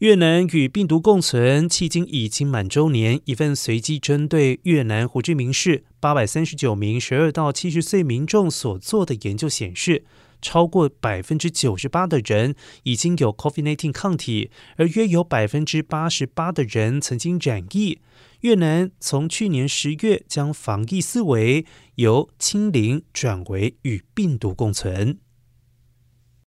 越南与病毒共存，迄今已经满周年。一份随机针对越南胡志明市八百三十九名十二到七十岁民众所做的研究显示，超过百分之九十八的人已经有 COVID-19 抗体，而约有百分之八十八的人曾经染疫。越南从去年十月将防疫思维由清零转为与病毒共存。